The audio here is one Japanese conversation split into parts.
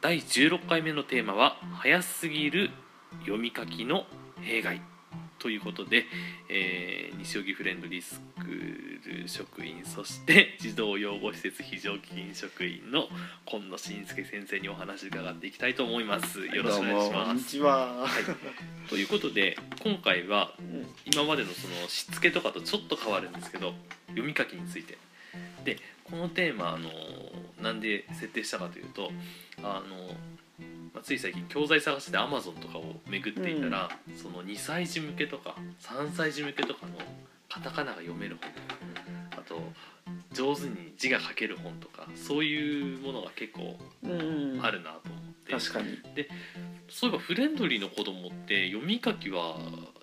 第16回目のテーマは「早すぎる読み書きの弊害」ということで、えー西荻フレンドリースクール職員そして児童養護施設非常勤職員の今野慎介先生にお話伺っていきたいと思います。よろしくお願いしどうもこんにますちは。はい、ということで今回はうん。今までのそのしつけとかとちょっと変わるんですけど読み書きについて。でこのテーマあのなんで設定したかというとあの、まあ、つい最近教材探して Amazon とかを巡っていたら、その2歳児向けとか3歳児向けとかのカタカナが読める本あと上手に字が書ける本とかそういうものが結構うんあるなと思って、確かに。そういえばフレンドリーの子供って読み書きは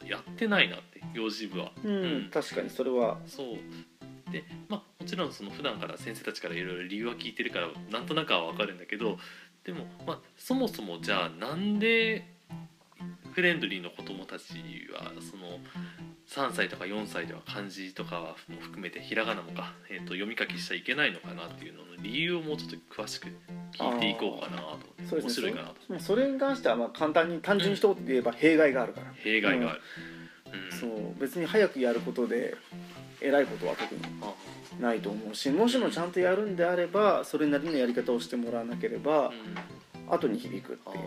やってないなって幼児部は。うん、うん確かにそれは。そうでまあもちろんその普段から先生たちからいろいろ理由は聞いてるからなんとなくは分かるんだけどでも、まあ、そもそもじゃあなんでフレンドリーの子供たちはその3歳とか4歳では漢字とかはも含めてひらがなもか、えー、と読み書きしちゃいけないのかなっていうのの理由をもうちょっと詳しく聞いていこうかなとそうですね。白いかなとそれに関してはまあ簡単に単純に一言で言えば弊害があるから。弊害がある。うんそう別に早くやることで偉いことは特にあないと思うし、もしもちゃんとやるんであればそれなりのやり方をしてもらわなければうん後に響くっていう。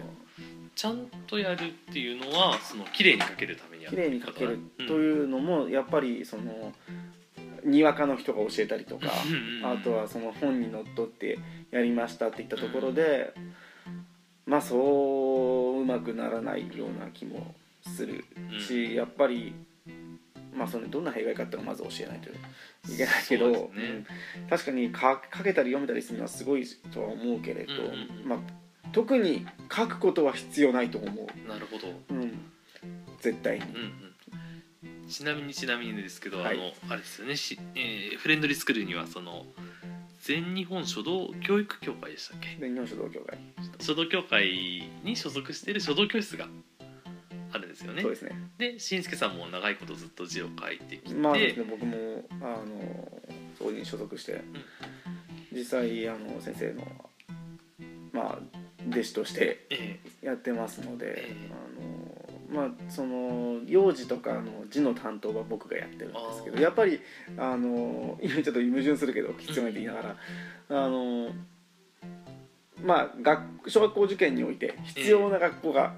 ちゃんとやるっていうのはその綺麗に書けるためにやる綺麗に書けるとういうのもやっぱりそのにわかの人が教えたりとか。んあとはその本にのっとってやりましたって言ったところで、まあそううまくならないような気もするし、やっぱりまあそのどんな弊害かっていうのをまず教えないといけないけど、ね。うん確かにか書けたり読めたりするのはすごいとは思うけれど、うんまあ特に書くことは必要ないと思なるほど、う、うん、絶対に。うんうん、ちなみにちなみにですけど、はい。あのあれですよね。し、えーフレンドリースクールにはその全日本書道教育協会でしたっけ？で日本書道協会、書道協会に所属している書道教室があるんですよね。そうですね。でしんすけさんも長いことずっと字を書いてきて、まあですね僕もあのそこに所属して、実際あの先生のまあ弟子としてえやってますので、ええ。あのまあその幼児とかの字の担当は僕がやってるんですけどやっぱりあの今ちょっと矛盾するけど必要ないって言いながら、あのまあ学小学校受験において必要な学校が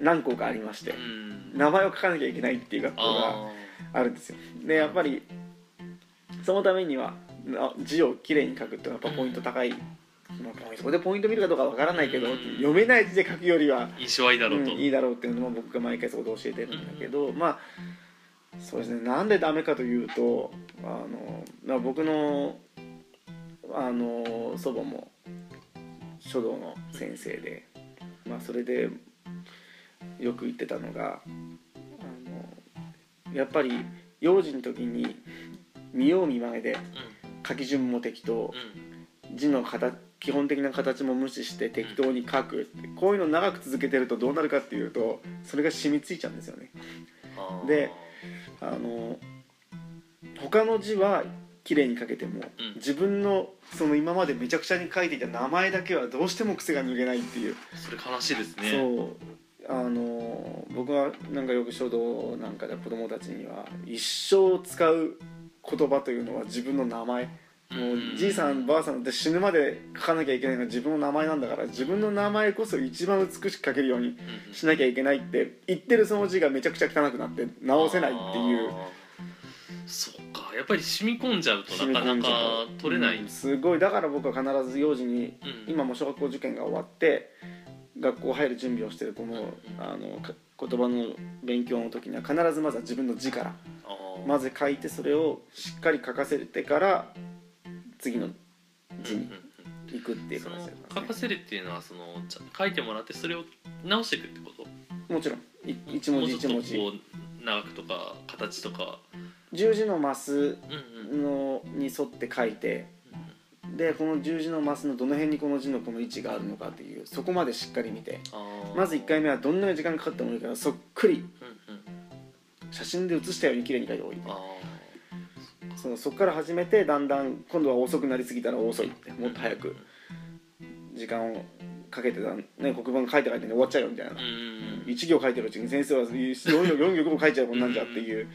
何校かありまして名前を書かなきゃいけないっていう学校がああるんですよ。でやっぱりそのためにはな字をきれいに書くっていうのはやっぱポイント高い、まあそこでポイント見るかどうかわからないけど、うん。読めない字で書くよりは、ー印象はいいだろうと、うんいいだろうっていうのも僕が毎回そこで教えてるんだけど、まあそうですね。なんでダメかというとあの、まあ、僕のあの祖母も書道の先生で、まあ、それでよく言ってたのがあのやっぱり幼児の時に見よう見まねで書き順も適当うん字の形基本的な形も無視して適当に書くってこういうの長く続けてるとどうなるかっていうとそれが染みついちゃうんですよね。であの他の字は綺麗に書けても、うん自分のその今までめちゃくちゃに書いていた名前だけはどうしても癖が抜けないっていう、それ悲しいですね。そうあの僕はなんかよく書道なんかで子供たちには一生使う言葉というのは自分の名前。もうじいさんばあさんって死ぬまで書かなきゃいけないのは自分の名前なんだから自分の名前こそ一番美しく書けるようにうんしなきゃいけないって言ってるその字がめちゃくちゃ汚くなって直せないっていう。そうか。やっぱり染み込んじゃうとなかなか取れない、うんすごい。だから僕は必ず幼児にうん。今も小学校受験が終わって学校入る準備をしてるこのうんあのか言葉の勉強の時には必ずまずは自分の字からまず書いてそれをしっかり書かせてから次の字に行くくっていうその形書かせるっていうのはその書いてもらってそれを直していくってこと？もちろん。い一文字一文字。長くとか形とか。十字のマスのに沿って書いてでこの十字のマスのどの辺にこの字のこの位置があるのかっていうそこまでしっかり見て。まず1回目はどんなに時間かかってもいいからそっくり。うんうん。写真で写したように綺麗に書いておいてあそのそこから始めてだんだん今度は遅くなりすぎたら遅いってもっと早く時間をかけてた、ね、黒板書いて書いてね終わっちゃうよみたいな。ーうんうん1行書いてるうちに先生は4行4行も書いちゃうこんなんじゃっていう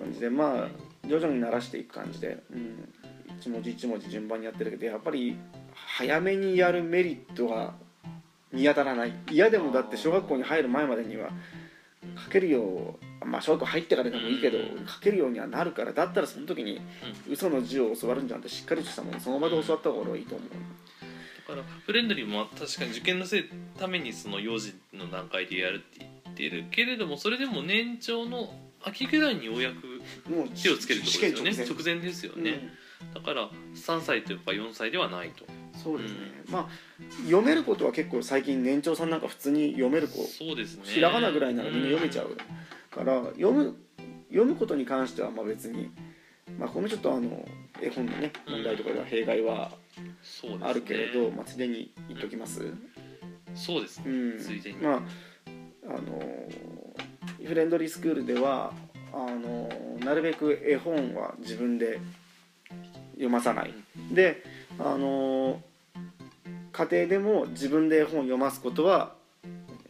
感じでまあ徐々に慣らしていく感じで、うん、一文字一文字順番にやってるけどやっぱり早めにやるメリットが見当たらない。嫌でもだって小学校に入る前までには書けるようまあ小学校入ってからでもいいけどうん。書けるようにはなるからだったらその時に嘘の字を教わるんじゃなくてしっかりとしたものその場で教わった方がいいと思う。だからフレンドリーも確かに受験のせいためにその幼児の段階でやるって言ってるけれどもそれでも年長の秋ぐらいにようやくもう手をつけるってことですよね。直前。ですようん。ね、だから3歳とか4歳ではないと。そうですね、まあ読めることは結構最近年長さんなんか普通に読める子そうですね。ひらがなぐらいならみんな読めちゃうから読む読むことに関してはまあ別に、まあ、このちょっとあの絵本のね問題とかでは弊害はあるけれど、まあ、ついでに言っときます、そうですね。うん。ついでに。まああのフレンドリースクールではあのなるべく絵本は自分で読まさない。であの家庭でも自分で絵本を読ますことは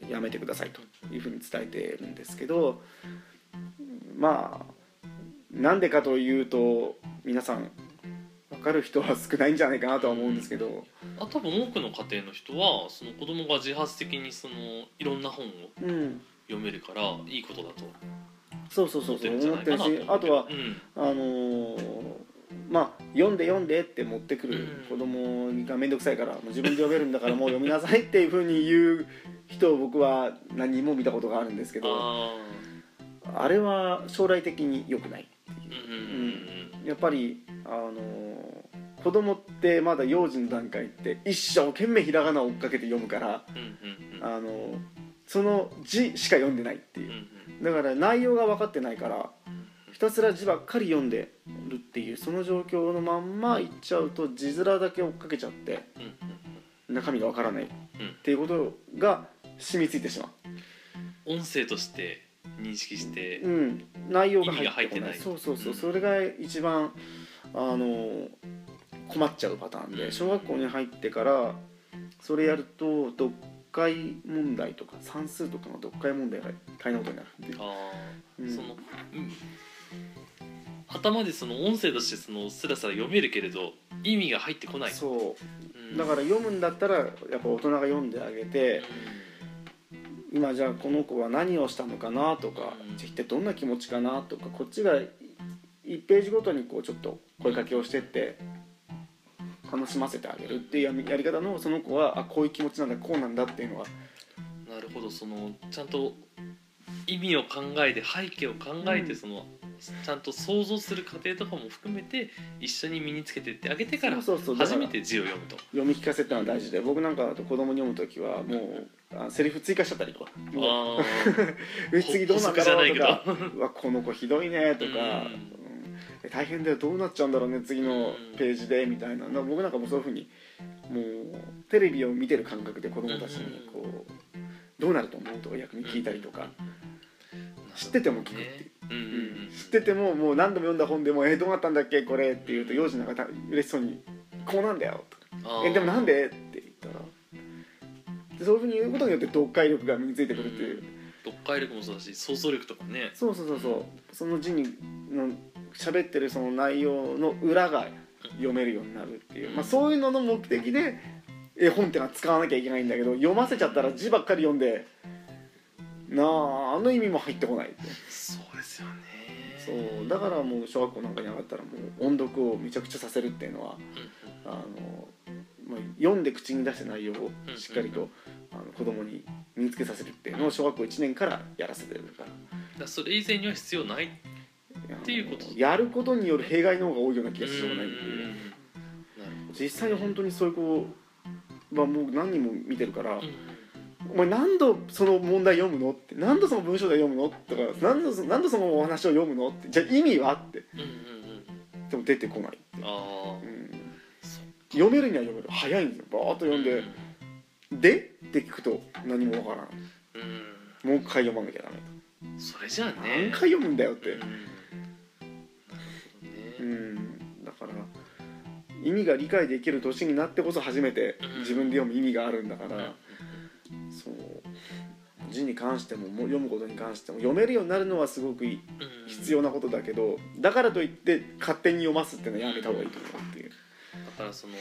やめてくださいというふうに伝えてるんですけどまあなんでかというと皆さん分かる人は少ないんじゃないかなとは思うんですけど、あ多分多くの家庭の人はその子供が自発的にそのいろんな本をうん、読めるからいいことだとそうそうそうそう思ってるしあとはうん。あのーまあ読んで読んでって持ってくるうん。子供が面倒くさいからもう自分で読めるんだから もう読みなさいっていうふうに言う人を僕は何人も見たことがあるんですけどああれは将来的に良くないーう。んうんやっぱりあのー子供ってまだ幼児の段階って一生懸命ひらがなを追っかけて読むから、あのーその字しか読んでないっていう。うん。だから内容が分かってないからひたすら字ばっかり読んでるっていうその状況のまんまいっちゃうと字面だけ追っかけちゃって中身が分からないっうん。ていうことが染みついてしま音声として認識してう、うん、内容が入ってこない。そうそうそう、うん。それが一番あの困っちゃうパターンうん。で小学校に入ってからそれやると読解問題とか算数とかの読解問題が大変なことになるんで、あうん。ーその、うん頭でその音声としてそのスラスラ読めるけれど意味が入ってこない、そう。うん。だから読むんだったらやっぱ大人が読んであげて今じゃあこの子は何をしたのかなとかうん。一体どんな気持ちかなとかこっちが1ページごとにこうちょっと声かけをしてって楽しませてあげるっていうやり方のその子はあこういう気持ちなんだこうなんだっていうのは。なるほど。そのちゃんと意味を考えて背景を考えて、うん。そのちゃんと想像する過程とかも含めて一緒に身につけてってあげてから初めて字を読むと。読み聞かせってのは大事で僕なんかだと子供に読む時はもうあセリフ追加しちゃったりとか。あえ 次どうなんだろうとか。うわこの子ひどいねとか、大変だよどうなっちゃうんだろうね次のページでみたいな。な僕なんかもうそういうふうにもうテレビを見てる感覚で子供たちにこうどうなると思うとか逆に聞いたりとか、知ってても聞くっていう。知っててももう何度も読んだ本でも「えどうなったんだっけこれ」って言うと幼児なんかた嬉しそうに「こうなんだよ」とか「あー。えでもなんで?」って言ったらでそういうふうに言うことによって読解力が身についてくるっていう、読解力もそうだし想像力とかね。そうそうそうそう。その字にの喋ってるその内容の裏が読めるようになるっていう、まあ、そういうのの目的で絵本ってのは使わなきゃいけないんだけど読ませちゃったら字ばっかり読んでなああの意味も入ってこないってそうそうだからもう小学校なんかに上がったらもう音読をめちゃくちゃさせるっていうのはうんあの、まあ、読んで口に出した内容をしっかりとあの子供に身につけさせるっていうのを小学校1年からやらせてるから。だそれ以前には必要ないっていうこと？やることによる弊害の方が多いような気がしようがないっていう。実際に本当にそういう子はもう何人も見てるから、うんお前何度その問題読むの？って何度その文章で読むの？とか何度そ何度そのお話を読むの？って。じゃあ意味はって。でも出てこないって、読めるには読める。早いんですよ。バーッと読んで「で?」って聞くと何もわからん。うん。もう一回読まなきゃダメうんそれじゃあ何ね回読むんだよって。うん。だから意味が理解できる年になってこそ初めてうん。自分で読む意味があるんだからそう。字に関しても読むことに関しても読めるようになるのはすごく必要なことだけどだからといって勝手に読ますっていうのはやめた方がいいと思うっていう。だからその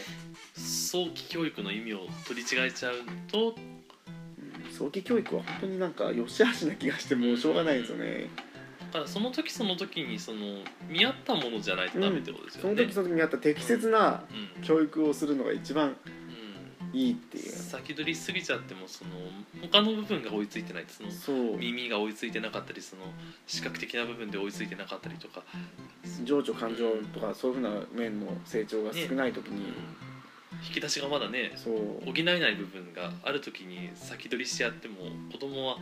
早期教育の意味を取り違えちゃうとうん早期教育は本当になんか良し悪しな気がしてもうしょうがないですよね。だからその時その時にその見合ったものじゃないとダメってことですよね。その時その時にあった適切なうん。教育をするのが一番うんいいっていう。先取りしすぎちゃってもその他の部分が追いついてない。そのそう。耳が追いついてなかったりその視覚的な部分で追いついてなかったりとか、情緒感情とかそういうふうな面の成長が少ない時うん。に、引き出しがまだね補えない部分がある時に先取りしちゃっても子供は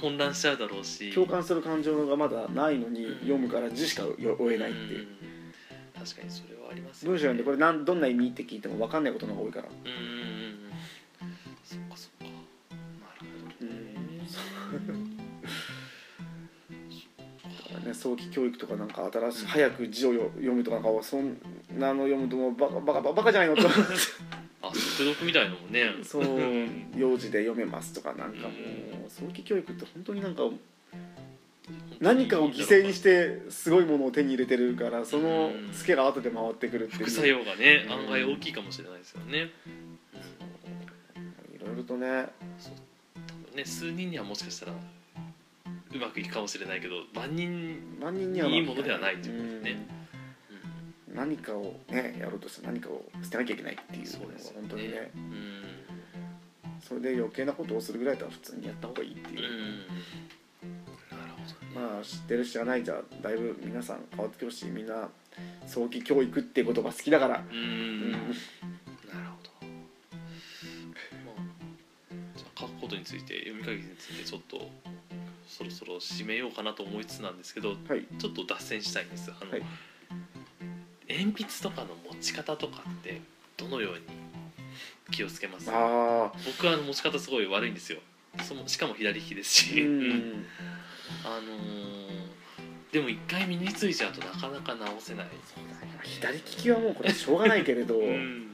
混乱しちゃうだろうし。共感する感情がまだないのにうん読むから字しか追えないっていううん確かにそれはありますよ文章読んでこれなんどんな意味って聞いても分かんないことの方が多いから。うんうんうん。うんそっかそっか。なるほどね。だからね早期教育とかなんか新しい早く字をよ読むとかなんかそんなの読むともうバカバカバカじゃないのとあ速読みたいのもね。そう幼児で読めますとかなんかもう早期教育って本当になんか何かを犠牲にしてすごいものを手に入れてるからそのツケが後で回ってくるっていう。副作用がねうん。案外大きいかもしれないですよね、いろいろとね。多分ね数人にはもしかしたらうまくいくかもしれないけど万人、万人にはいいものではないっていうことですね。うん。何かをねやろうとして何かを捨てなきゃいけないっていうのはそうですよね。本当にねうん。それで余計なことをするぐらいだったら普通にやった方がいいっていうまあ知ってる知らないじゃだいぶ皆さん変わってきますしみんな早期教育っていう言葉好きだから、うん。うん。なるほど、まあ、じゃあ書くことについて読み書きについてちょっとそろそろ締めようかなと思いつつなんですけどはい。ちょっと脱線したいんですあの、はい。鉛筆とかの持ち方とかってどのように気をつけます？僕は持ち方すごい悪いんですよ。そのしかも左利きですし、うん あのーでも一回身についちゃうとなかなか直せない。左利きはもうこれしょうがないけれど、うん。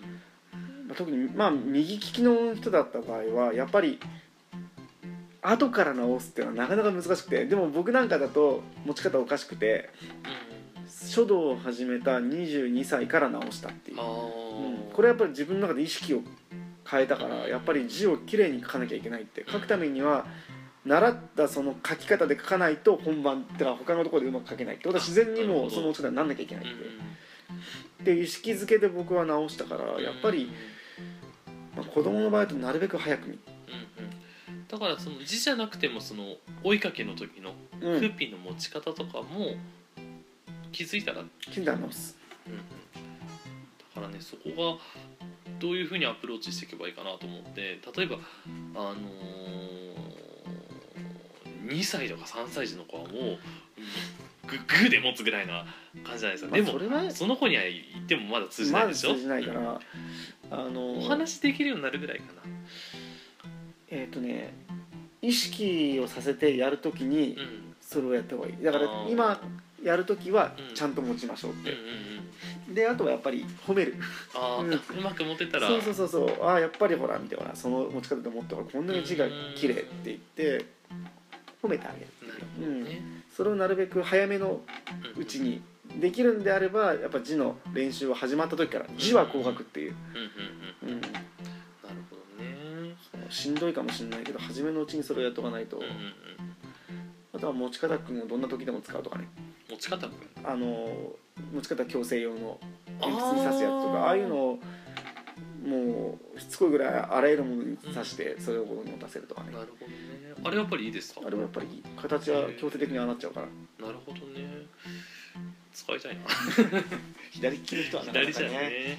まあ特にまあ右利きの人だった場合はやっぱり後から直すっていうのはなかなか難しくて。でも僕なんかだと持ち方おかしくて書道を始めた22歳から直したっていう。うん。これはやっぱり自分の中で意識を変えたからやっぱり字をきれいに書かなきゃいけないって。書くためには習ったその書き方で書かないと本番ってか他のところでうまく書けないってことは自然にもうその持ち方になんなきゃいけないう。んってで意識づけで僕は直したからやっぱり、まあ、子供の場合だとなるべく早くに、うんうん。だからその字じゃなくてもその追いかけの時のうん、フーピーの持ち方とかも気づいたら、うん気づいたら直す。うん、だからねそこがどういうふうにアプローチしていけばいいかなと思って例えばあのー、2歳とか3歳児の子はもうググーで持つぐらいな感じじゃないですか、まあでもそれはその子には言ってもまだ通じないでしょ、まず通じないから、あのお話できるようになるぐらいかな。えっ、とね意識をさせてやるときにうん。それをやった方がいい。だから今やるときはうん。ちゃんと持ちましょうって。うんうん、うん。であとはやっぱり褒める。ああ、ううんまく持てたら。そうそうそうそう。ああやっぱりほら見てほらその持ち方で持ってほらこんなに字が綺麗って言って褒めてあげる。なるほどね、それをなるべく早めのうちにできるんであればやっぱ字の練習は始まった時から字は工学っていう、うんうんうんうん、なるほどね。しんどいかもしれないけど初めのうちにそれをやっとかないと、うんうんうん。あとは持ち方君をどんな時でも使うとかね。持ち方くんあの持ち方矯正用の鉛筆に刺すやつとかああいうのをもうしつこいぐらいあらゆるものに刺してそれを持たせるとかね。なるほどね。あれやっぱりいいですか？あれはやっぱり形は強制的にああなっちゃうから。なるほどね。使いたいな。左利きの人はなかな左じゃかねね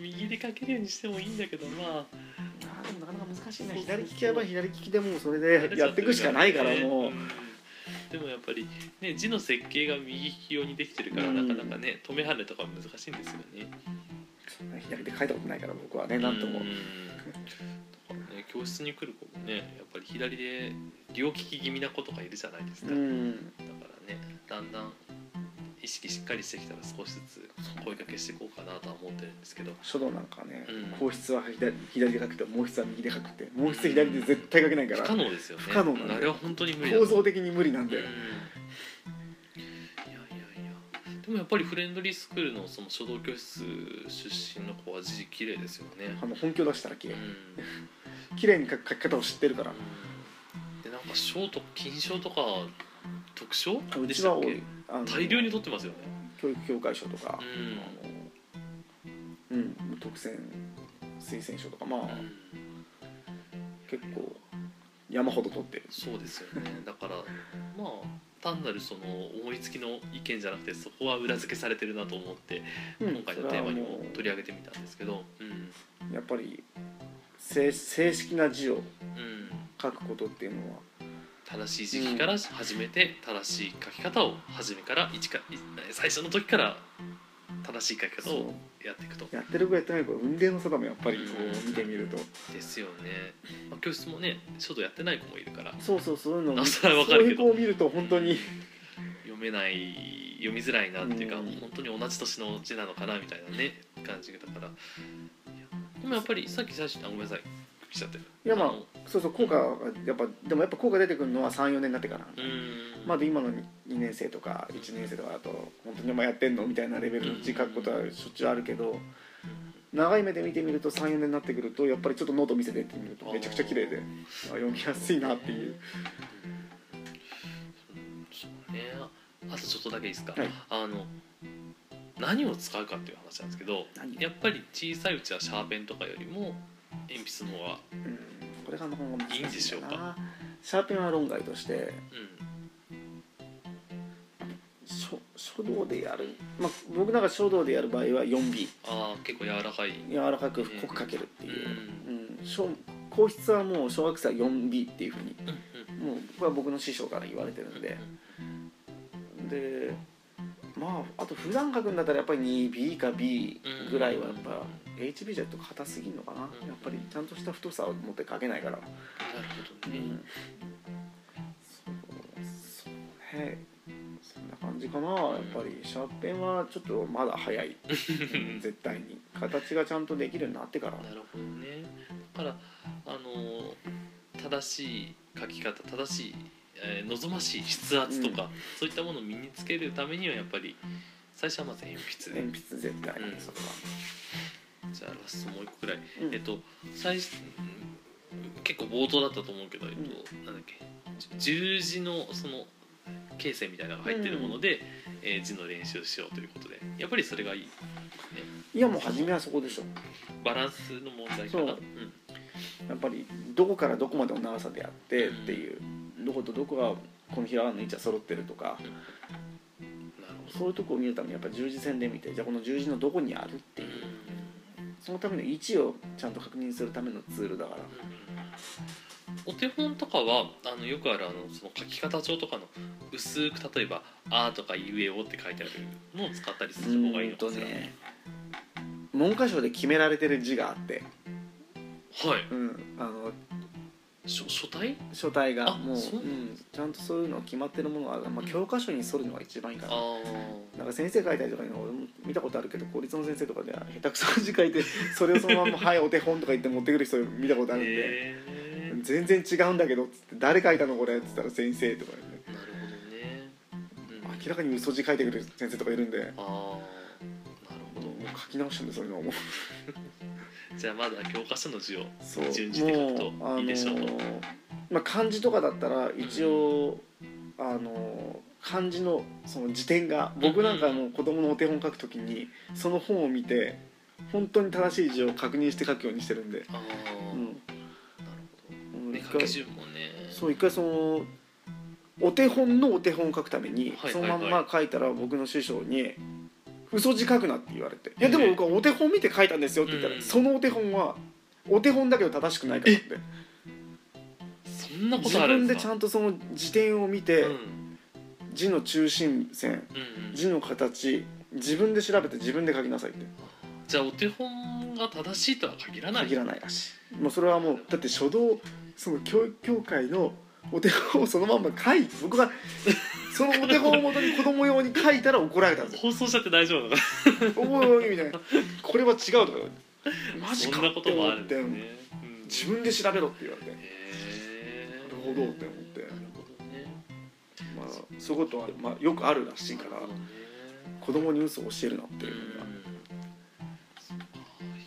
右で書けるようにしてもいいんだけどまあ。でもなかなか難しいね。そう左利きはやっぱり左利きでもうそれでやっていくしかないからもう、ん。でもやっぱりね字の設計が右利き用にできてるから、うん。なかなかね止め跳ねとか難しいんですよね左で書いたことないから僕はねなんとも。うん。だからね教室に来る子もねやっぱり左で両利き気味な子とかいるじゃないですか、うん。だからねだんだん意識しっかりしてきたら少しずつ声かけしていこうかなとは思ってるんですけど。書道なんかね、うん。硬筆は左左で書くと毛筆は右で書くって毛筆左で絶対書けないから。不可能ですよね。不可能なんだよ。あれは本当に無理だ構造的に無理なんうん。いやで、いやいやでもやっぱりフレンドリースクールのその書道教室出身の子は字綺麗ですよね。あの本気を出したら綺麗。うん。綺麗に書き方を知ってるから。でなんか賞と金賞とか特賞？うでしたっけ？大量に取ってますよね。教育協会賞とか、うん。あのうん特選推薦賞とかまあ、うん。結構山ほど取って。るそうですよね。だからまあ単なるその思いつきの意見じゃなくてそこは裏付けされてるなと思ってうん。今回のテーマにも取り上げてみたんですけどうん。やっぱり正正式な字をうん。書くことっていうのは正しい時期から始めて正しい書き方を初めから一かい最初の時から正しい書き方をやっていくと。やってる子やってない子は運命の差だもんやっぱりこう見てみると。ですよね、まあ、教室もね書道やってない子もいるから。そうそうそういうのあそれはわかるけど。そういう子を見ると本当に。読めない読みづらいなっていうか、うん。本当に同じ年の字なのかなみたいなね感じだから。でもやっぱりさっき最初にあごめんなさい。来ちゃってる。いやまあのそうそう効果がやっぱでもやっぱ効果出てくるのは34年になってからうーんまだ今の2年生とか1年生とかだと本当にお前やってんのみたいなレベルの字書くことはしょっちゅうあるけど長い目で見てみると34年になってくるとやっぱりちょっとノート見せてってみるとめちゃくちゃ綺麗であ読みやすいなっていう。そうね。あとちょっとだけいいですか、はい。あの何を使うかっていう話なんですけど何やっぱり小さいうちはシャーペンとかよりも鉛筆の方がいいいんでしょうか？なシャーペンは論外として書道でやる、まあ、僕なんか書道でやる場合は 4B んああ結構柔らかい。柔らかく濃く書けるっていう、うん、書硬筆はもう小学生は 4B っていうふうに。うんうん。もうこれは僕の師匠から言われてるんで。でまああと普段書くんだったらやっぱり 2B か B ぐらいはやっぱ HB じゃと硬すぎるのかな。うん。やっぱりちゃんとした太さを持って書けないから、なるほどね、うん、そうそうね感じかなやっぱりシャーペンはちょっとまだ早い。う ん絶対に。形がちゃんとできるようになってから。なるほどね。だからあの正しい書き方正しい、えー望ましい筆圧とか、そういったものを身につけるためにはやっぱり最初はまず鉛筆で、鉛筆絶対。にうん。そこは、じゃあラストもう一個くらい、うん。えっと最結構冒頭だったと思うけど、えっとなんだっけ。じ十字のその形成みたいなのが入ってるもので、えー字の練習をしようということで。やっぱりそれがいい、ね、いやもう初めはそこでしょ。バランスの問題かな。そう。うん。やっぱりどこからどこまでの長さでやってっていう、どことどこがこのひらがなの位置は揃ってるとか、なるほど。そういうとこを見るためにやっぱ十字線で見てじゃあこの十字のどこにあるっていう。そのための位置をちゃんと確認するためのツールだから。お手本とかはあのよくあるあのその書き方帳とかの薄く例えば「あ」とか「ゆえお」って書いてあるのを使ったりする方がいいのかしら、ね。文科省で決められてる字があって、はい。うん、あの書書体書体があもう、うそうなんん、ちゃんとそういうの決まってるものがある、まあ、うん。教科書に沿るのが一番いいかな、あなんか先生書いたりとかいうの俺も見たことあるけど公立の先生とかでは下手くそな字書いて それをそのまま「はいお手本」とか言って持ってくる人見たことああるんで。全然違うんだけどっつって誰書いたのこれ？っつったら先生とか明らかに嘘字書いてくる先生とかいるんで。ああなるほど。もう書き直したんでそういうのをもう。じゃあまだ教科書の字をそう。順次で書くといいでしょう。とまあ漢字とかだったら一応あの漢字のその辞典が僕なんかもう子供のお手本書くときにその本を見て本当に正しい字を確認して書くようにしてるんで、ああ、うん。なるほど。ねうん一回書き順もね。そう一回そのお手本のお手本を書くためにはいそのまんま書いたら僕の師匠に嘘字書くなって言われて「いやでも僕はお手本見て書いたんですよ」って言ったら、うん。そのお手本はお手本だけど正しくないからって。そんなこ自とあるん分ですちゃんとその辞典を見て、うん。字の中心線字の形自分で調べて自分で書きなさいって。じゃあお手本が正しいとは限らない。限らないらしい。もうそれはもうだって書道その教育協会のお手本をそのまんま書いて僕が そのお手本をもとに子供用に書いたら怒られたんですよ。放送しちゃって大丈夫なの？か「おいおい」みたいな「これは違う」とか言われて「マジか」って思ってね、うん。自分で調べろって言われて。なるほどって思って。まあそういうことは、まあ、よくあるらしいからね。子供に嘘を教えるなっていうのが。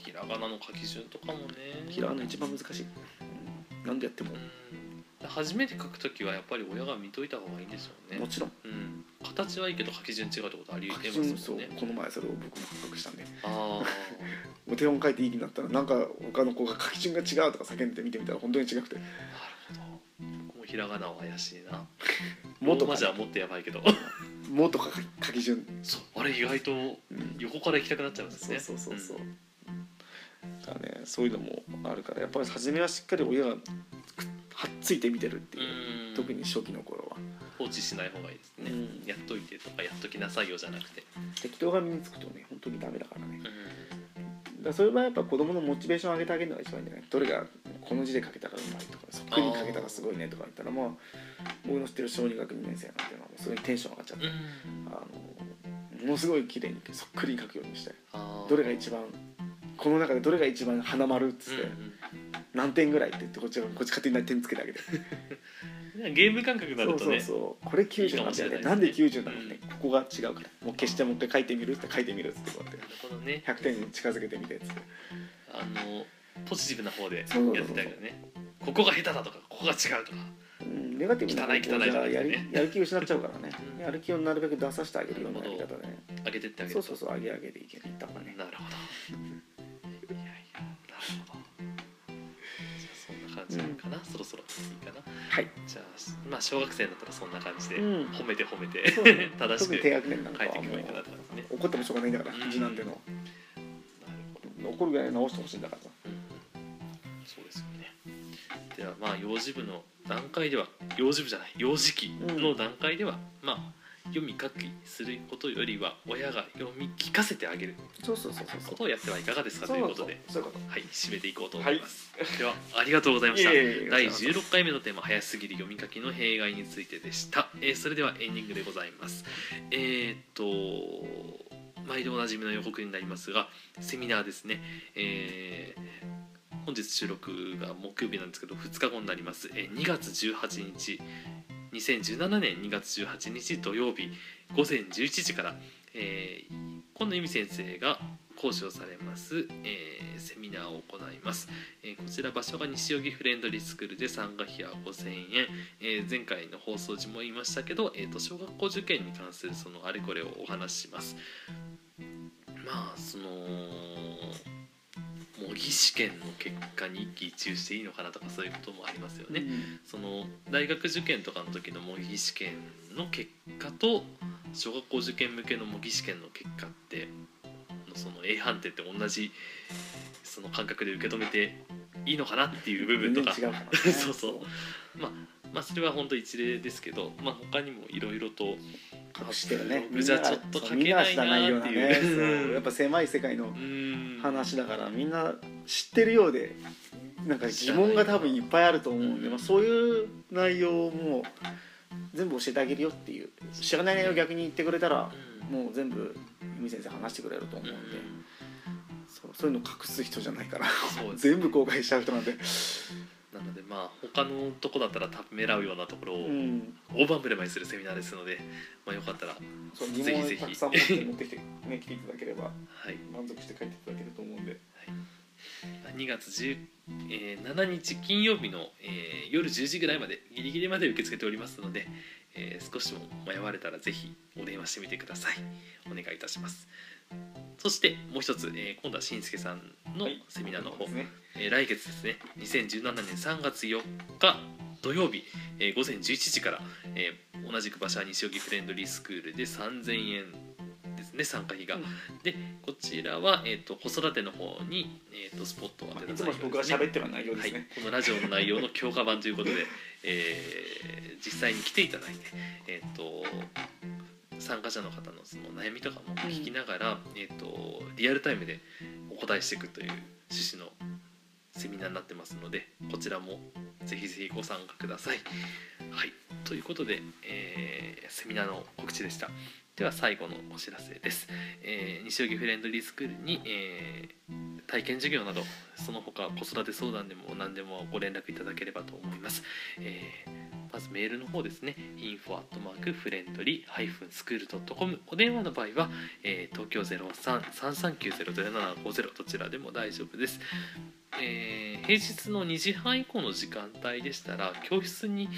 ひらがなの書き順とかもね。ひらがな一番難しい、うん。何でやっても。うん初めて書くときはやっぱり親が見といた方がいいんでしょうね。もちろん。うん、形はいいけど書き順違うってことありえますもんね。この前それを僕も発覚したんで。あお 手本書いていい気になったらなんか他の子が書き順が違うとか叫んで見てみたら本当に違くて。あなるほど。もうひらがなは怪しいな「も」とかローマ字はもっとやばいけど「も」とか書き順、そうあれ意外とうん横から行きたくなっちゃうん。ですそうねそうそう。そう、だからねそういうのもあるからやっぱり初めはしっかり親がっついて見てるっていう、うん。特に初期の頃は。放置しない方がいいですね、うん。やっといてとかやっときなさいよじゃなくて、適当が身につくとね本当にダメだからね。うん。だからそれはやっぱ子供のモチベーションを上げてあげるのが一番いいんじゃない？どれがこの字で書けたらうまいとかそっくりに書けたらすごいねとか言ったらまあ僕の知ってる小児学2年生なんていうのはもうそれにテンション上がっちゃって、うん。あのものすごい綺麗にそっくりに書くようにしてどれが一番この中でどれが一番花丸っつって、うんうん何点ぐらいって言ってこっちがこっち勝手に点つけてあげて。ゲーム感覚になそうそうるとねそう。これ90なんだよね。なんで90なのね、ここが違うから。もう消してもう一回書いてみるって書いてみるってこうやって。ね。100点に近づけてみてっつって。あのポジティブな方でやってそうそうそうたけどねここが下手だとかここが違うとか。うんネガティブな汚い汚いじやり やる気を失っちゃうからね。うん。やる気をなるべく出させてあげるようなやり方でね。上げてってあげるそうそうそう。上げ上げでいける。いった方がね。なるじかな、そろそろいいかな。はい。じゃあまあ小学生だったらそんな感じで、うん。褒めて褒めて 正しく特に低学年なんか書いていけいいかなって感じね。う怒ってもしょうがないんだからうん。字なんての怒るぐらい直してほしいんだからさ。うん。そうですよね。ではまあ幼児部の段階では幼児部じゃない幼児期の段階では、まあ読み書きすることよりは親が読み聞かせてあげる。そうそうそうそうことをやってはいかがですか？と。いうことで。はい締めていこうと思います、ではありがとうございました。第16回目のテーマ早すぎる読み書きの弊害についてでした、えーそれではエンディングでございます。えーっと毎度おなじみの予告になりますがセミナーですね。えー本日収録が木曜日なんですけど2日後になります、えー2月18日2017年2月18日土曜日午前11時から、えー今野由美先生が講師をされます、えーセミナーを行います、えーこちら場所が西荻フレンドリースクールで参加費は5000円、えー前回の放送時も言いましたけど、えーと小学校受験に関するそのあれこれをお話しします。まあその模擬試験の結果に一喜一憂していいのかなとかそういうこともありますよね、うん。その大学受験とかの時の模擬試験の結果と小学校受験向けの模擬試験の結果ってその A 判定って同じその感覚で受け止めていいのかなっていう部分とか。ね。そうそう。まあまあそれは本当一例ですけど、まあ、他にもいろいろと隠してるね。じゃちょっと書けないなーっていう。ねやっぱ狭い世界のうーん話だからみんな知ってるようでなんか疑問が多分いっぱいあると思うんで、まあ、そういう内容も全部教えてあげるよっていう。知らない内容を逆に言ってくれたらうん。もう全部由美先生話してくれると思ううん。んでそうそういうの隠す人じゃないから。全部公開しちゃう人なんで、なのでまあ他のとこだったらためらうようなところをうん、大盤振れまいするセミナーですので、まあ、よかったらそう疑ぜひぜひ。問をたくさん持って持ってきて、ね、来ていただければはい。満足して帰っていただけると思うんで。2月17日金曜日の、えー夜10時ぐらいまでギリギリまで受け付けておりますので、えー少しでも迷われたらぜひお電話してみてください。お願いいたします。そしてもう一つ、えー今度はしんすけさんのはい。セミナーの方、ですね。えー来月ですね。2017年3月4日土曜日、えー午前11時から、えー同じく馬車西荻フレンドリースクールで3000円ですね参加費が、うん。でこちらは、えー、と子育ての方に、えー、とスポットを当てたいつも僕が喋ってる内容ですね、はい、このラジオの内容の強化版ということで、えー実際に来ていただいて、えー、と参加者の方のその悩みとかも聞きながら、えー、とリアルタイムでお答えしていくという趣旨のセミナーになってますのでこちらもぜひぜひご参加ください。はい、ということで、えーセミナーの告知でした。では最後のお知らせです。えー西荻フレンドリースクールに、えー体験授業などその他子育て相談でも何でもご連絡いただければと思います。えーまずメールの方ですね info アットマークフレンドリースクール .com お電話の場合は、えー東京03-3390-0750どちらでも大丈夫です。えー平日の2時半以降の時間帯でしたら教室に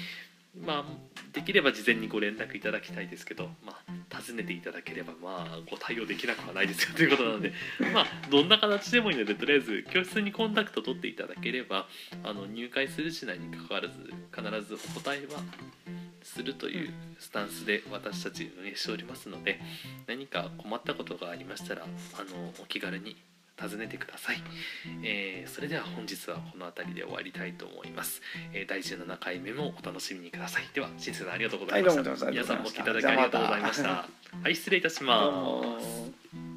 まあできれば事前にご連絡いただきたいですけど、まあ、訪ねていただければまあご対応できなくはないですよ ということなのでまあどんな形でもいいのでとりあえず教室にコンタクト取っていただければあの入会するしないにかかわらず必ずお答えはするというスタンスで私たち運営しておりますので何か困ったことがありましたらあのお気軽に訪ねてください、えーそれでは本日はこの辺りで終わりたいと思います、えー第17回目もお楽しみにください。では新生さんありがとうございました、皆さんもお聞きいただき ありがとうございました。はい失礼いたします。も